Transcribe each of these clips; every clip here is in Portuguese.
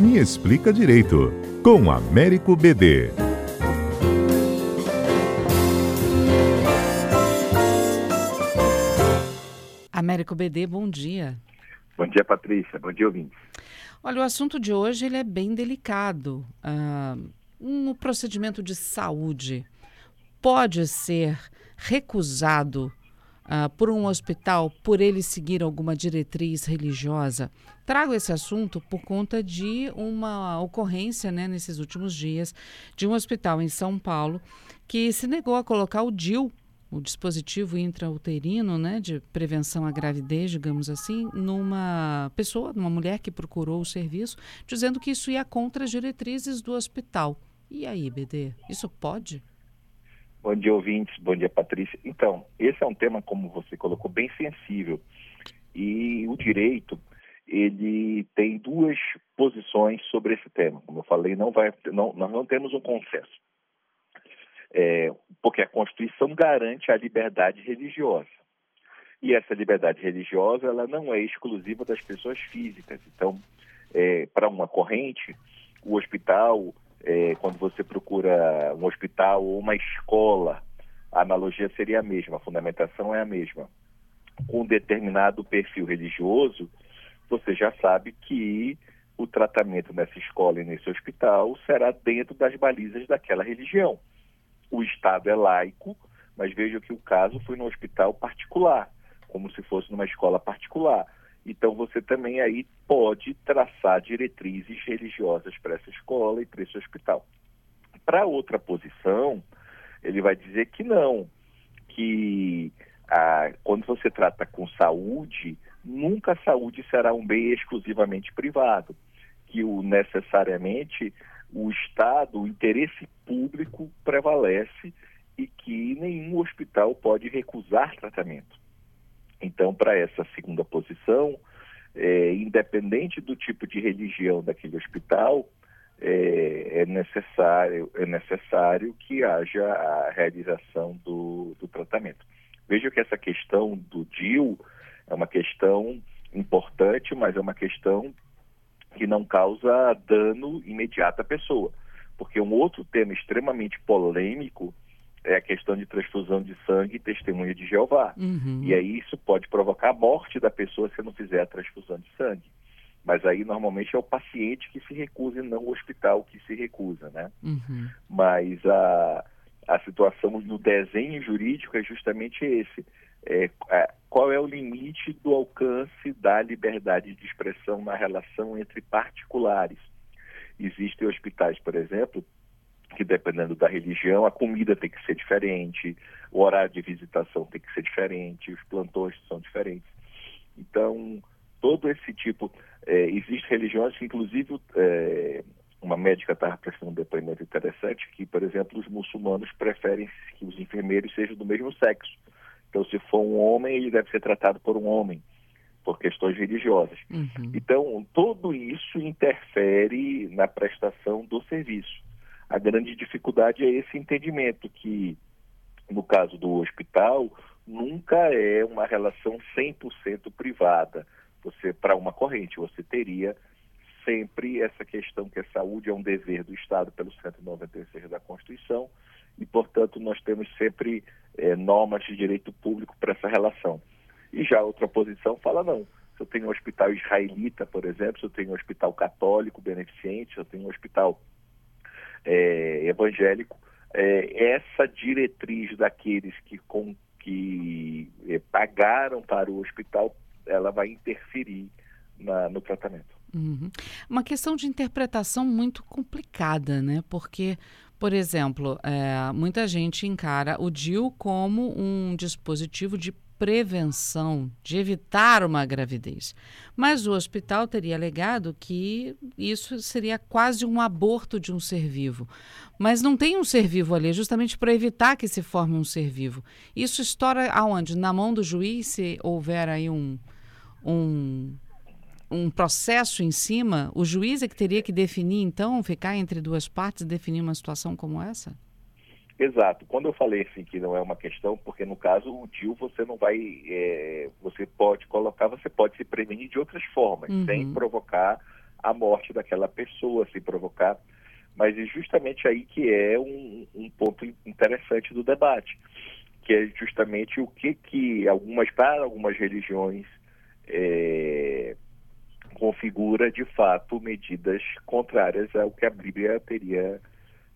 Me Explica Direito, com Américo BD. Américo BD, bom dia. Bom dia, Patrícia. Bom dia, ouvintes. Olha, o assunto de hoje ele é bem delicado. Uh, um procedimento de saúde pode ser recusado uh, por um hospital por ele seguir alguma diretriz religiosa? Trago esse assunto por conta de uma ocorrência né, nesses últimos dias de um hospital em São Paulo que se negou a colocar o DIL o dispositivo intrauterino, né, de prevenção à gravidez, digamos assim, numa pessoa, numa mulher que procurou o serviço, dizendo que isso ia contra as diretrizes do hospital. E aí, BD, isso pode? Bom dia, ouvintes. Bom dia, Patrícia. Então, esse é um tema, como você colocou, bem sensível. E o direito, ele tem duas posições sobre esse tema. Como eu falei, não vai, não, nós não temos um consenso. É, porque a Constituição garante a liberdade religiosa. E essa liberdade religiosa ela não é exclusiva das pessoas físicas. Então, é, para uma corrente, o hospital, é, quando você procura um hospital ou uma escola, a analogia seria a mesma, a fundamentação é a mesma. Com um determinado perfil religioso, você já sabe que o tratamento nessa escola e nesse hospital será dentro das balizas daquela religião o Estado é laico, mas veja que o caso foi no hospital particular, como se fosse numa escola particular. Então você também aí pode traçar diretrizes religiosas para essa escola e para esse hospital. Para outra posição, ele vai dizer que não, que ah, quando você trata com saúde, nunca a saúde será um bem exclusivamente privado, que o necessariamente o Estado, o interesse público prevalece e que nenhum hospital pode recusar tratamento. Então, para essa segunda posição, é, independente do tipo de religião daquele hospital, é, é, necessário, é necessário que haja a realização do, do tratamento. Veja que essa questão do DIL é uma questão importante, mas é uma questão que não causa dano imediato à pessoa. Porque um outro tema extremamente polêmico é a questão de transfusão de sangue e testemunha de Jeová. Uhum. E aí isso pode provocar a morte da pessoa se não fizer a transfusão de sangue. Mas aí normalmente é o paciente que se recusa e não o hospital que se recusa, né? Uhum. Mas a, a situação no desenho jurídico é justamente esse. É, é, qual é o limite do alcance da liberdade de expressão na relação entre particulares. Existem hospitais, por exemplo, que dependendo da religião, a comida tem que ser diferente, o horário de visitação tem que ser diferente, os plantões são diferentes. Então, todo esse tipo. É, Existem religiões que, inclusive, é, uma médica estava prestando um depoimento interessante, que, por exemplo, os muçulmanos preferem que os enfermeiros sejam do mesmo sexo. Então, se for um homem, ele deve ser tratado por um homem, por questões religiosas. Uhum. Então, tudo isso interfere na prestação do serviço. A grande dificuldade é esse entendimento que, no caso do hospital, nunca é uma relação 100% privada. Você, para uma corrente, você teria sempre essa questão que a saúde é um dever do Estado pelo 196 da Constituição e, portanto, nós temos sempre é, normas de direito público para essa relação. E já a outra posição fala não. Se eu tenho um hospital israelita, por exemplo, se eu tenho um hospital católico beneficente, se eu tenho um hospital é, evangélico, é, essa diretriz daqueles que, com, que é, pagaram para o hospital, ela vai interferir na, no tratamento. Uhum. Uma questão de interpretação muito complicada, né? Porque, por exemplo, é, muita gente encara o DIU como um dispositivo de prevenção, de evitar uma gravidez. Mas o hospital teria alegado que isso seria quase um aborto de um ser vivo. Mas não tem um ser vivo ali, justamente para evitar que se forme um ser vivo. Isso estoura aonde? Na mão do juiz, se houver aí um, um um processo em cima, o juiz é que teria que definir, então, ficar entre duas partes e definir uma situação como essa? Exato. Quando eu falei assim que não é uma questão, porque no caso o DIL você não vai, é, você pode colocar, você pode se prevenir de outras formas, uhum. sem provocar a morte daquela pessoa, se provocar. Mas é justamente aí que é um, um ponto interessante do debate, que é justamente o que que algumas para algumas religiões é, configura de fato medidas contrárias ao que a Bíblia teria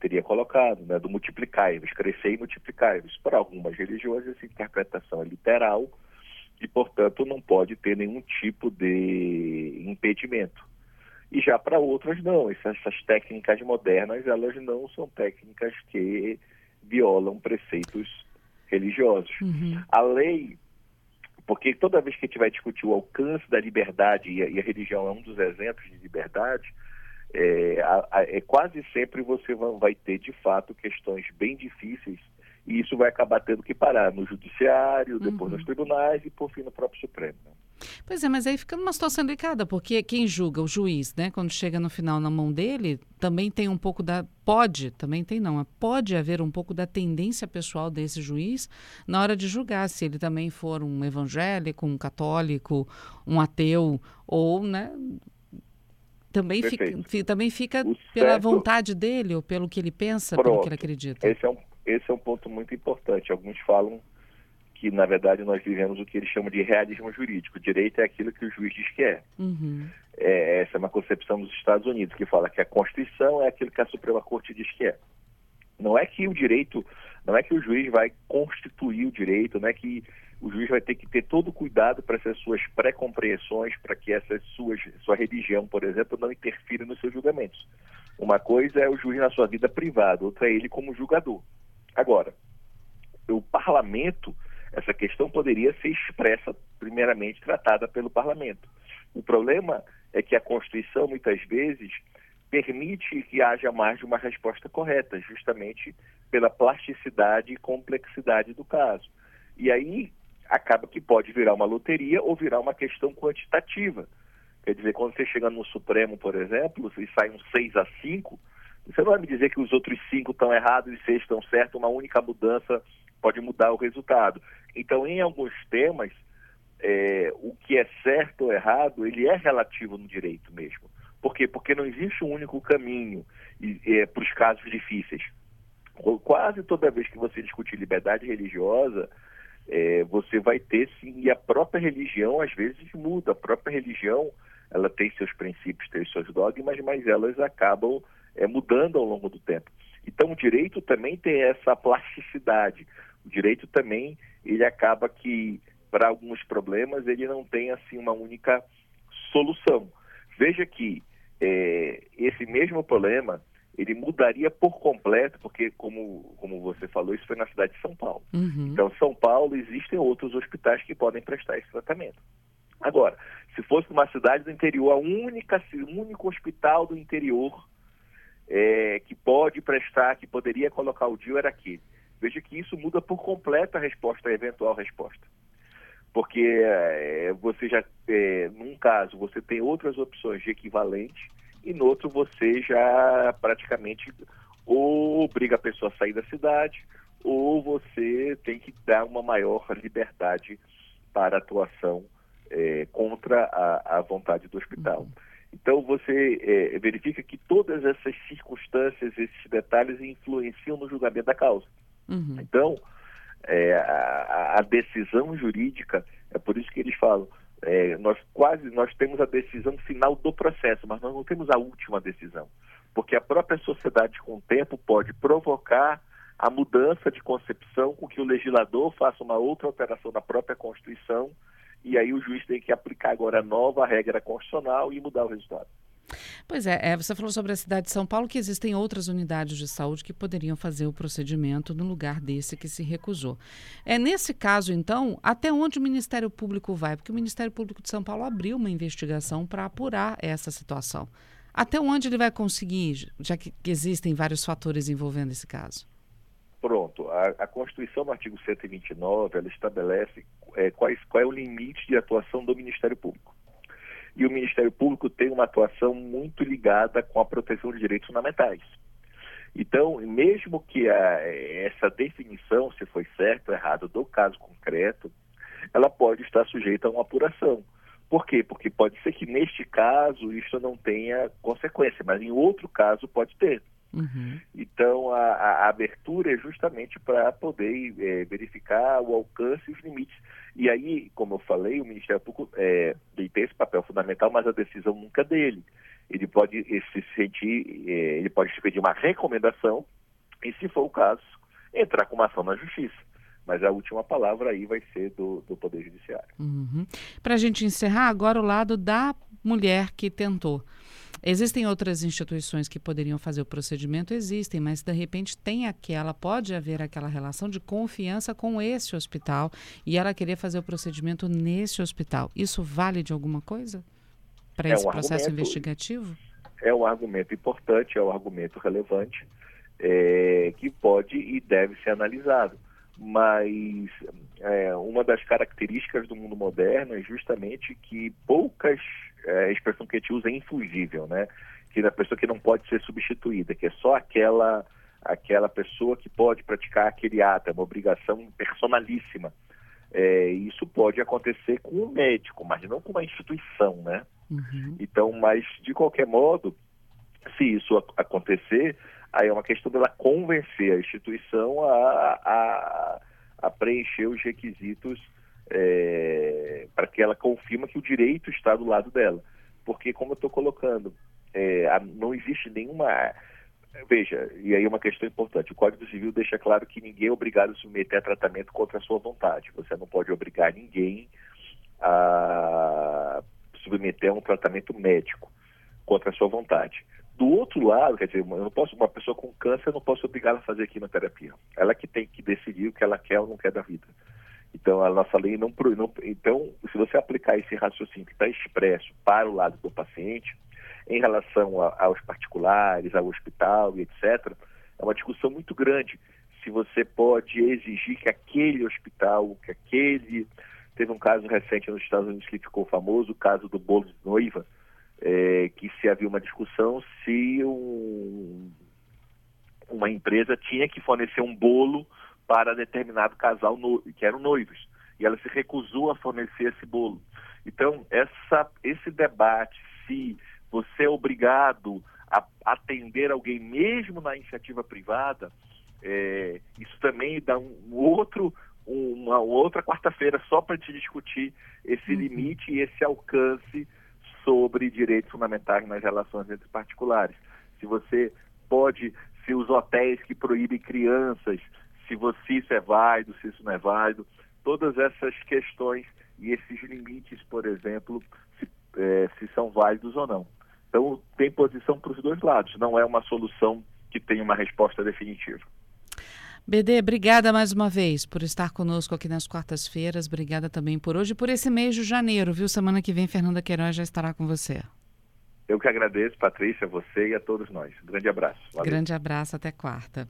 teria colocado, né, do multiplicai-vos, crescer e multiplicai-vos. Para algumas religiões essa interpretação é literal e, portanto, não pode ter nenhum tipo de impedimento. E já para outras não, essas, essas técnicas modernas, elas não são técnicas que violam preceitos religiosos. Uhum. A lei porque toda vez que a gente vai discutir o alcance da liberdade, e a, e a religião é um dos exemplos de liberdade, é, é, quase sempre você vai ter, de fato, questões bem difíceis e isso vai acabar tendo que parar no judiciário, depois uhum. nos tribunais e, por fim, no próprio Supremo. Né? Pois é, mas aí fica numa situação delicada, porque quem julga, o juiz, né, quando chega no final na mão dele, também tem um pouco da. Pode, também tem não, pode haver um pouco da tendência pessoal desse juiz na hora de julgar, se ele também for um evangélico, um católico, um ateu, ou, né, também fica, também fica pela certo... vontade dele ou pelo que ele pensa, Pronto. pelo que ele acredita. Esse é, um, esse é um ponto muito importante. Alguns falam que, na verdade, nós vivemos o que eles chamam de realismo jurídico. O direito é aquilo que o juiz diz que é. Uhum. é. Essa é uma concepção dos Estados Unidos, que fala que a Constituição é aquilo que a Suprema Corte diz que é. Não é que o direito, não é que o juiz vai constituir o direito, não é que o juiz vai ter que ter todo o cuidado para essas suas pré-compreensões, para que essas suas, sua religião, por exemplo, não interfira nos seus julgamentos. Uma coisa é o juiz na sua vida privada, outra é ele como julgador. Agora, o parlamento, essa questão poderia ser expressa, primeiramente tratada pelo parlamento. O problema é que a Constituição, muitas vezes, permite que haja mais de uma resposta correta, justamente pela plasticidade e complexidade do caso. E aí, acaba que pode virar uma loteria ou virar uma questão quantitativa. Quer dizer, quando você chega no Supremo, por exemplo, e sai um 6 a 5, você não vai me dizer que os outros cinco estão errados e seis estão certos, uma única mudança pode mudar o resultado. Então, em alguns temas, é, o que é certo ou errado, ele é relativo no direito mesmo. Por quê? Porque não existe um único caminho é, para os casos difíceis. Quase toda vez que você discute liberdade religiosa, é, você vai ter sim, e a própria religião às vezes muda, a própria religião ela tem seus princípios, tem seus dogmas, mas elas acabam é, mudando ao longo do tempo. Então o direito também tem essa plasticidade, o direito também ele acaba que para alguns problemas ele não tem assim uma única solução. Veja que é, esse mesmo problema ele mudaria por completo, porque, como, como você falou, isso foi na cidade de São Paulo. Uhum. Então, São Paulo, existem outros hospitais que podem prestar esse tratamento. Agora, se fosse uma cidade do interior, a única, o único hospital do interior é, que pode prestar, que poderia colocar o DIU era aquele. Veja que isso muda por completo a resposta, a eventual resposta. Porque é, você já, é, num caso, você tem outras opções de equivalente, e no outro você já praticamente ou obriga a pessoa a sair da cidade ou você tem que dar uma maior liberdade para atuação é, contra a, a, vontade do hospital. Uhum. Então você é, verifica que todas essas circunstâncias, esses detalhes influenciam no julgamento da causa. Uhum. Então é, a, a, decisão jurídica é por isso que eles falam é, nós quase nós temos a decisão final do processo, mas nós não temos a última decisão, porque a própria sociedade com o tempo pode provocar a mudança de concepção com que o legislador faça uma outra alteração na própria Constituição e aí o juiz tem que aplicar agora a nova regra constitucional e mudar o resultado. Pois é, é, você falou sobre a cidade de São Paulo que existem outras unidades de saúde que poderiam fazer o procedimento no lugar desse que se recusou. É nesse caso, então, até onde o Ministério Público vai? Porque o Ministério Público de São Paulo abriu uma investigação para apurar essa situação. Até onde ele vai conseguir, já que existem vários fatores envolvendo esse caso? Pronto. A, a Constituição, no artigo 129, ela estabelece é, quais, qual é o limite de atuação do Ministério Público e o Ministério Público tem uma atuação muito ligada com a proteção de direitos fundamentais. Então, mesmo que a, essa definição, se foi certo ou errado do caso concreto, ela pode estar sujeita a uma apuração, Por quê? Porque pode ser que neste caso isso não tenha consequência, mas em outro caso pode ter. Uhum. Então, a, a, abertura é justamente para poder é, verificar o alcance e os limites. E aí, como eu falei, o Ministério Público é, tem esse papel fundamental, mas a decisão nunca é dele. Ele pode se sentir, é, ele pode pedir uma recomendação e, se for o caso, entrar com uma ação na Justiça mas a última palavra aí vai ser do, do Poder Judiciário. Uhum. Para a gente encerrar, agora o lado da mulher que tentou. Existem outras instituições que poderiam fazer o procedimento? Existem, mas de repente tem aquela, pode haver aquela relação de confiança com esse hospital e ela querer fazer o procedimento nesse hospital. Isso vale de alguma coisa para é esse um processo investigativo? É um argumento importante, é um argumento relevante é, que pode e deve ser analisado mas é, uma das características do mundo moderno é justamente que poucas, é, a expressão que a gente usa é infugível, né? Que é a pessoa que não pode ser substituída, que é só aquela aquela pessoa que pode praticar aquele ato, é uma obrigação personalíssima. É, isso pode acontecer com um médico, mas não com uma instituição, né? Uhum. Então, mas de qualquer modo, se isso acontecer, Aí é uma questão dela convencer a instituição a, a, a preencher os requisitos é, para que ela confirme que o direito está do lado dela. Porque, como eu estou colocando, é, não existe nenhuma. Veja, e aí é uma questão importante: o Código Civil deixa claro que ninguém é obrigado a submeter a tratamento contra a sua vontade. Você não pode obrigar ninguém a submeter a um tratamento médico contra a sua vontade. Do outro lado, quer dizer, eu não posso, uma pessoa com câncer, eu não posso obrigá-la a fazer quimioterapia. Ela que tem que decidir o que ela quer ou não quer da vida. Então, a nossa lei não, não Então, se você aplicar esse raciocínio que está expresso para o lado do paciente, em relação a, aos particulares, ao hospital e etc., é uma discussão muito grande. Se você pode exigir que aquele hospital, que aquele. Teve um caso recente nos Estados Unidos que ficou famoso, o caso do bolo de noiva, é, que se havia uma discussão se um, uma empresa tinha que fornecer um bolo para determinado casal no, que eram noivos e ela se recusou a fornecer esse bolo. Então essa, esse debate se você é obrigado a atender alguém mesmo na iniciativa privada, é, isso também dá um outro uma outra quarta-feira só para te discutir esse uhum. limite e esse alcance sobre direitos fundamentais nas relações entre particulares. Se você pode, se os hotéis que proíbem crianças, se você isso é válido, se isso não é válido, todas essas questões e esses limites, por exemplo, se, é, se são válidos ou não. Então, tem posição para os dois lados, não é uma solução que tem uma resposta definitiva. BD, obrigada mais uma vez por estar conosco aqui nas quartas-feiras. Obrigada também por hoje e por esse mês de janeiro, viu? Semana que vem, Fernanda Queiroz já estará com você. Eu que agradeço, Patrícia, você e a todos nós. Um grande abraço. Valeu. Grande abraço, até quarta.